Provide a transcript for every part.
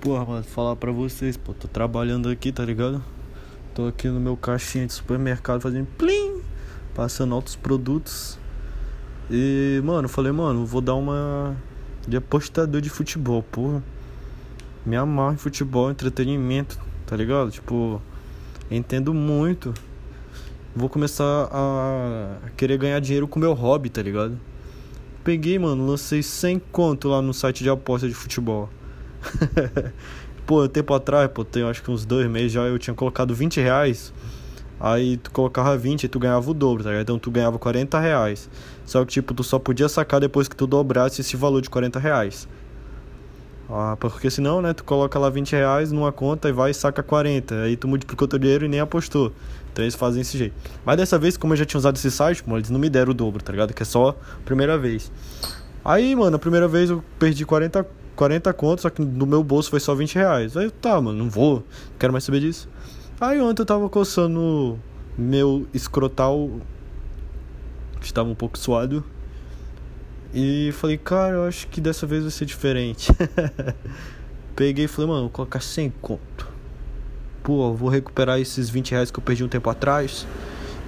Porra, mano, falar pra vocês, pô, tô trabalhando aqui, tá ligado? Tô aqui no meu caixinha de supermercado fazendo plim, passando altos produtos. E, mano, falei, mano, vou dar uma de apostador de futebol, porra. Me amarro em futebol, entretenimento, tá ligado? Tipo, entendo muito. Vou começar a querer ganhar dinheiro com meu hobby, tá ligado? Peguei, mano, lancei 100 conto lá no site de aposta de futebol. pô, tempo atrás, pô, tem acho que uns dois meses já eu tinha colocado 20 reais. Aí tu colocava 20 e tu ganhava o dobro, tá ligado? Então tu ganhava 40 reais. Só que, tipo, tu só podia sacar depois que tu dobrasse esse valor de 40 reais. Ah, porque senão, né, tu coloca lá 20 reais numa conta e vai e saca 40. Aí tu multiplicou teu dinheiro e nem apostou. Então eles fazem esse jeito. Mas dessa vez, como eu já tinha usado esse site, mano, eles não me deram o dobro, tá ligado? Que é só a primeira vez. Aí, mano, a primeira vez eu perdi 40, 40 contos, só que no meu bolso foi só 20 reais. Aí, tá, mano, não vou, não quero mais saber disso. Aí ontem eu tava coçando meu escrotal, que estava um pouco suado. E falei, cara, eu acho que dessa vez vai ser diferente. Peguei e falei, mano, vou colocar 100 conto. Pô, vou recuperar esses 20 reais que eu perdi um tempo atrás.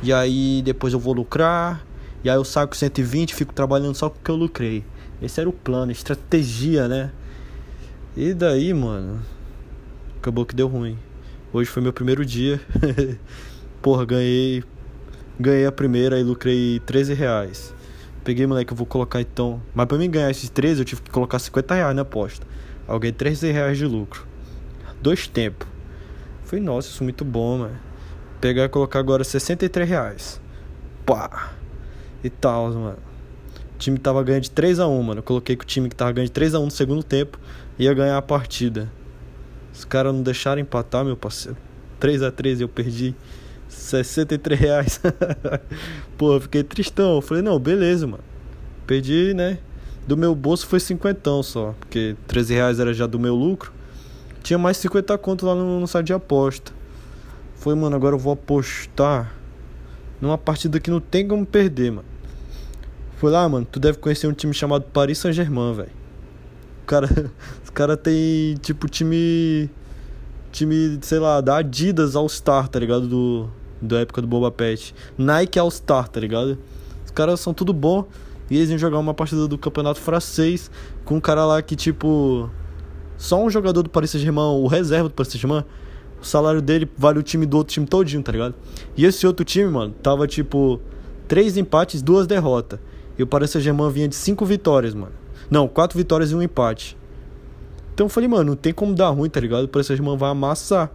E aí depois eu vou lucrar. E aí eu saco 120 fico trabalhando só porque eu lucrei. Esse era o plano, estratégia, né? E daí, mano, acabou que deu ruim. Hoje foi meu primeiro dia. Porra, ganhei. Ganhei a primeira e lucrei 13 reais. Peguei, moleque, eu vou colocar então. Mas pra mim ganhar esses 13, eu tive que colocar 50 reais na aposta. Ganhei 13 reais de lucro. Dois tempos. Falei, nossa, isso é muito bom, mano. Pegar e colocar agora 63 reais. Pá. E tal, mano. O time tava ganhando de 3 a 1 mano. Eu coloquei que o time que tava ganhando de 3 a 1 no segundo tempo ia ganhar a partida. Os caras não deixaram empatar, meu parceiro. 3 a 3 eu perdi 63 reais. Pô, eu fiquei tristão. Eu falei, não, beleza, mano. Perdi, né? Do meu bolso foi 50 só. Porque 13 reais era já do meu lucro. Tinha mais 50 conto lá no, no site de aposta. Foi, mano, agora eu vou apostar numa partida que não tem como perder, mano. Foi lá, mano, tu deve conhecer um time chamado Paris Saint-Germain, velho cara, os cara tem tipo time time, sei lá, da Adidas All Star, tá ligado? Do da época do Boba Pet. Nike All Star, tá ligado? Os caras são tudo bom e eles iam jogar uma partida do campeonato francês com um cara lá que tipo só um jogador do Paris Saint-Germain, o reserva do Paris Saint-Germain, o salário dele vale o time do outro time todinho, tá ligado? E esse outro time, mano, tava tipo três empates, duas derrotas. E o Paris Saint-Germain vinha de cinco vitórias, mano. Não, quatro vitórias e um empate. Então eu falei, mano, não tem como dar ruim, tá ligado? O Paris vai amassar.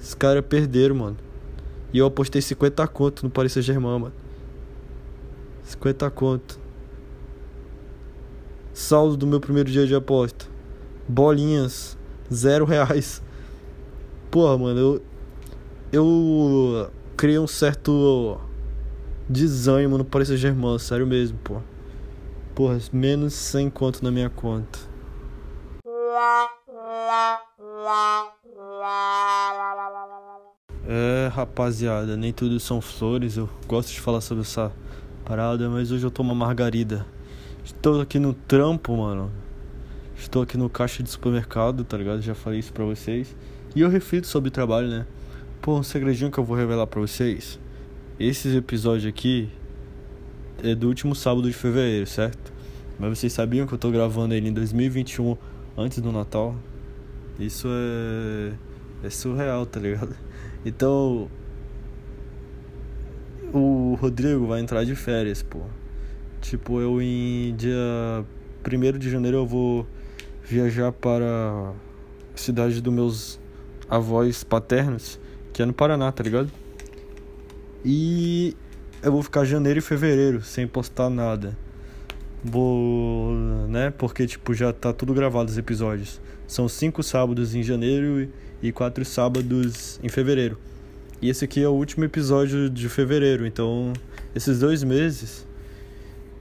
Esses caras perderam, mano. E eu apostei 50 conto no Paris Saint-Germain, mano. 50 conto. Saldo do meu primeiro dia de aposta. Bolinhas. Zero reais. Porra, mano, eu. Eu criei um certo desânimo no Paris Saint-Germain, sério mesmo, pô. Porra, menos 100 conto na minha conta. É, rapaziada, nem tudo são flores. Eu gosto de falar sobre essa parada, mas hoje eu tô uma margarida. Estou aqui no trampo, mano. Estou aqui no caixa de supermercado, tá ligado? Já falei isso pra vocês. E eu reflito sobre trabalho, né? Pô, um segredinho que eu vou revelar pra vocês. Esses episódios aqui é do último sábado de fevereiro, certo? Mas vocês sabiam que eu tô gravando ele em 2021, antes do Natal? Isso é. É surreal, tá ligado? Então. O Rodrigo vai entrar de férias, pô. Tipo, eu em dia 1 de janeiro eu vou viajar para a cidade dos meus avós paternos, que é no Paraná, tá ligado? E eu vou ficar janeiro e fevereiro sem postar nada. Vou, né? Porque tipo já tá tudo gravado os episódios. São cinco sábados em janeiro e quatro sábados em fevereiro. E esse aqui é o último episódio de fevereiro, então esses dois meses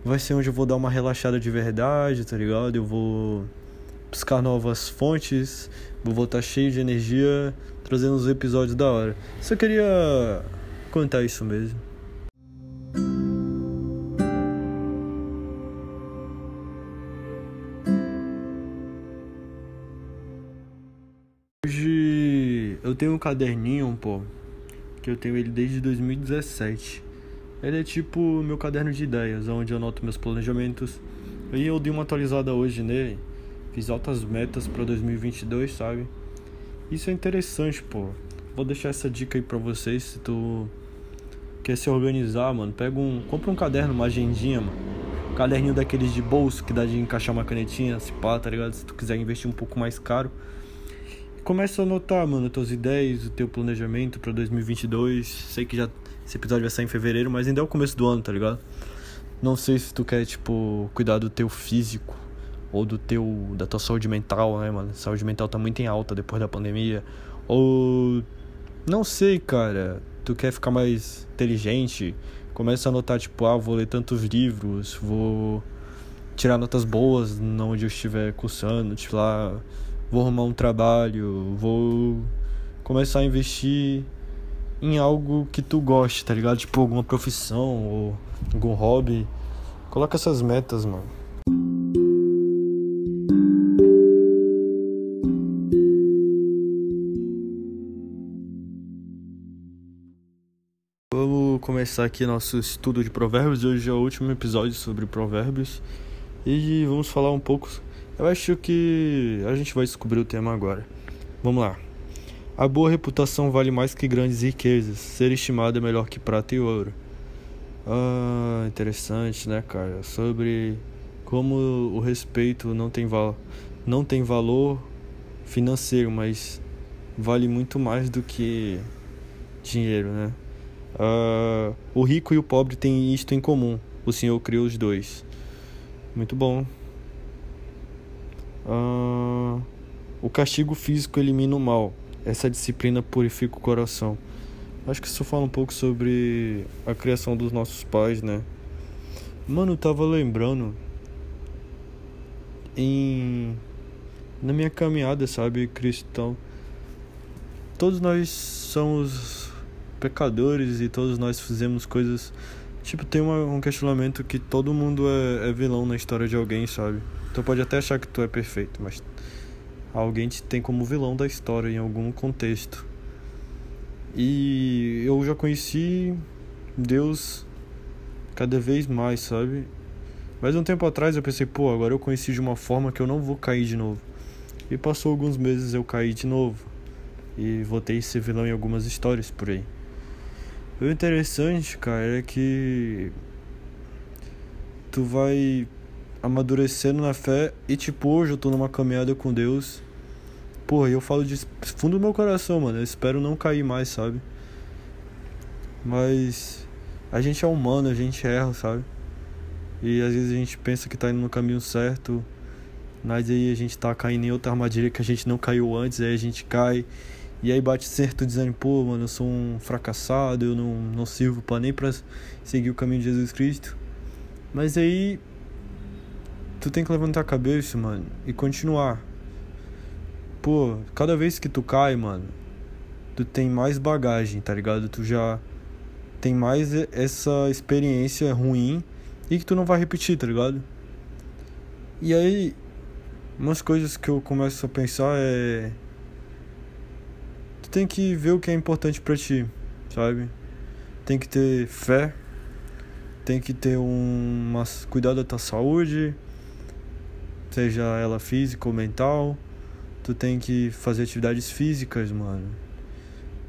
vai ser onde eu vou dar uma relaxada de verdade, tá ligado? Eu vou buscar novas fontes, vou voltar cheio de energia, trazendo os episódios da hora. Só queria contar isso mesmo. Eu tenho um caderninho, pô, que eu tenho ele desde 2017. Ele é tipo meu caderno de ideias, onde eu anoto meus planejamentos. E eu dei uma atualizada hoje nele. Fiz altas metas para 2022, sabe? Isso é interessante, pô. Vou deixar essa dica aí pra vocês se tu quer se organizar, mano. Pega um, compra um caderno, uma agendinha, mano. Um caderninho daqueles de bolso que dá de encaixar uma canetinha, se pá, tá ligado? Se tu quiser investir um pouco mais caro. Começa a anotar, mano, tuas ideias, o teu planejamento para 2022. Sei que já esse episódio vai sair em fevereiro, mas ainda é o começo do ano, tá ligado? Não sei se tu quer, tipo, cuidar do teu físico ou do teu da tua saúde mental, né, mano? Saúde mental tá muito em alta depois da pandemia. Ou não sei, cara. Tu quer ficar mais inteligente? Começa a anotar, tipo, ah, vou ler tantos livros, vou tirar notas boas onde eu estiver cursando, tipo lá, vou arrumar um trabalho, vou começar a investir em algo que tu goste, tá ligado? Tipo, alguma profissão ou algum hobby. Coloca essas metas, mano. Vamos começar aqui nosso estudo de provérbios. Hoje é o último episódio sobre provérbios. E vamos falar um pouco. Eu acho que a gente vai descobrir o tema agora. Vamos lá. A boa reputação vale mais que grandes riquezas. Ser estimado é melhor que prata e ouro. Ah, interessante, né, cara? Sobre como o respeito não tem, não tem valor financeiro, mas vale muito mais do que dinheiro, né? Ah, o rico e o pobre têm isto em comum. O Senhor criou os dois. Muito bom. Ah, o castigo físico elimina o mal essa disciplina purifica o coração. Acho que isso fala um pouco sobre a criação dos nossos pais, né? Mano, eu tava lembrando em na minha caminhada, sabe, cristão. Todos nós somos pecadores e todos nós fizemos coisas. Tipo, tem uma, um questionamento que todo mundo é, é vilão na história de alguém, sabe? Tu pode até achar que tu é perfeito, mas alguém te tem como vilão da história em algum contexto. E eu já conheci Deus cada vez mais, sabe? Mas um tempo atrás eu pensei, pô, agora eu conheci de uma forma que eu não vou cair de novo. E passou alguns meses eu caí de novo. E voltei a ser vilão em algumas histórias por aí. O interessante, cara, é que tu vai amadurecendo na fé e tipo, hoje eu tô numa caminhada com Deus. Porra, eu falo de fundo do meu coração, mano. Eu espero não cair mais, sabe? Mas a gente é humano, a gente erra, sabe? E às vezes a gente pensa que tá indo no caminho certo, mas aí a gente tá caindo em outra armadilha que a gente não caiu antes, aí a gente cai. E aí bate certo dizendo, pô, mano, eu sou um fracassado, eu não, não sirvo pra nem pra seguir o caminho de Jesus Cristo. Mas aí tu tem que levantar a cabeça, mano, e continuar. Pô, cada vez que tu cai, mano, tu tem mais bagagem, tá ligado? Tu já tem mais essa experiência ruim e que tu não vai repetir, tá ligado? E aí, umas coisas que eu começo a pensar é. Tu tem que ver o que é importante para ti, sabe? Tem que ter fé, tem que ter um. Cuidado da tua saúde seja ela física ou mental. Tu tem que fazer atividades físicas, mano.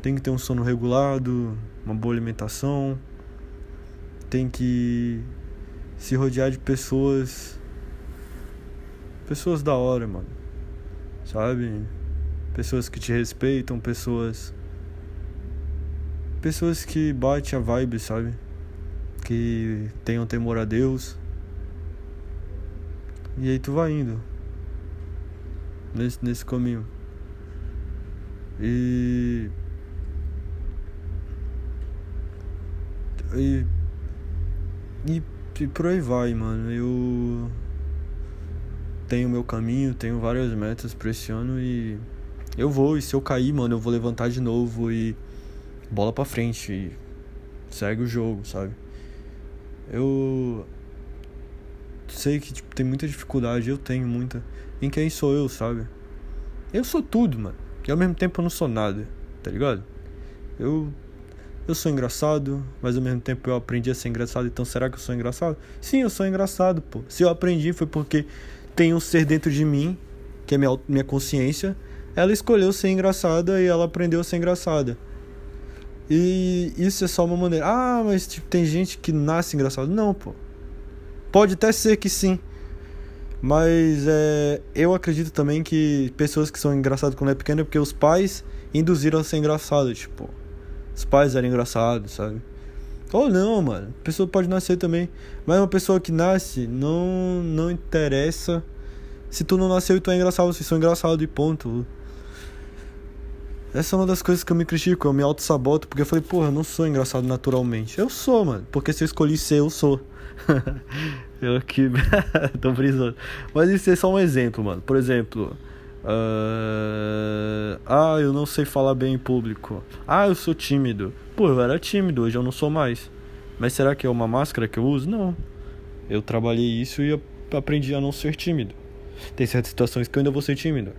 Tem que ter um sono regulado, uma boa alimentação. Tem que se rodear de pessoas pessoas da hora, mano. Sabe? Pessoas que te respeitam, pessoas pessoas que batem a vibe, sabe? Que tenham temor a Deus e aí tu vai indo nesse, nesse caminho. E, e, e, e por aí vai, mano. Eu tenho meu caminho, tenho várias metas pra esse ano e eu vou. E se eu cair, mano, eu vou levantar de novo e bola pra frente. E segue o jogo, sabe? Eu sei que tipo, tem muita dificuldade, eu tenho muita. Em quem sou eu, sabe? Eu sou tudo, mano. E ao mesmo tempo eu não sou nada. tá ligado? Eu eu sou engraçado, mas ao mesmo tempo eu aprendi a ser engraçado, então será que eu sou engraçado? Sim, eu sou engraçado, pô. Se eu aprendi foi porque tem um ser dentro de mim, que é minha, minha consciência, ela escolheu ser engraçada e ela aprendeu a ser engraçada. E isso é só uma maneira. Ah, mas tipo, tem gente que nasce engraçado. Não, pô. Pode até ser que sim. Mas é, eu acredito também que pessoas que são engraçadas quando é pequeno é porque os pais induziram a ser engraçado. Tipo, os pais eram engraçados, sabe? Ou não, mano. A pessoa pode nascer também. Mas uma pessoa que nasce não, não interessa. Se tu não nasceu e tu é engraçado, vocês são engraçados e ponto. Essa é uma das coisas que eu me critico, eu me auto-saboto, porque eu falei, porra, eu não sou engraçado naturalmente. Eu sou, mano, porque se eu escolhi ser, eu sou. eu aqui, tô brisando. Mas isso é só um exemplo, mano. Por exemplo, uh... ah, eu não sei falar bem em público. Ah, eu sou tímido. Pô, eu era tímido, hoje eu não sou mais. Mas será que é uma máscara que eu uso? Não. Eu trabalhei isso e aprendi a não ser tímido. Tem certas situações que eu ainda vou ser tímido.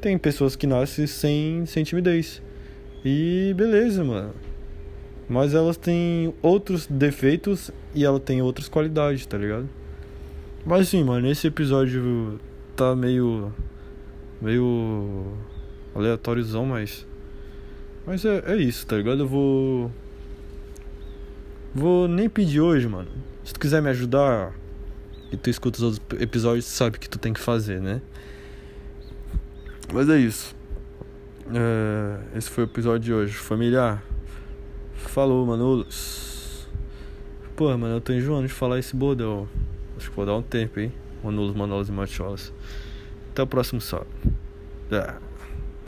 Tem pessoas que nascem sem, sem timidez. E beleza, mano. Mas elas têm outros defeitos e ela tem outras qualidades, tá ligado? Mas sim, mano, esse episódio tá meio. meio. aleatóriozão, mas. Mas é, é isso, tá ligado? Eu vou. Vou nem pedir hoje, mano. Se tu quiser me ajudar e tu escuta os outros episódios, tu sabe o que tu tem que fazer, né? Mas é isso. É, esse foi o episódio de hoje. Familiar. Falou, Manolos. Pô, mano, eu tô enjoando de falar esse bordão. Acho que vou dar um tempo, hein? Manolos, Manolos e Macholas. Até o próximo sábado. É.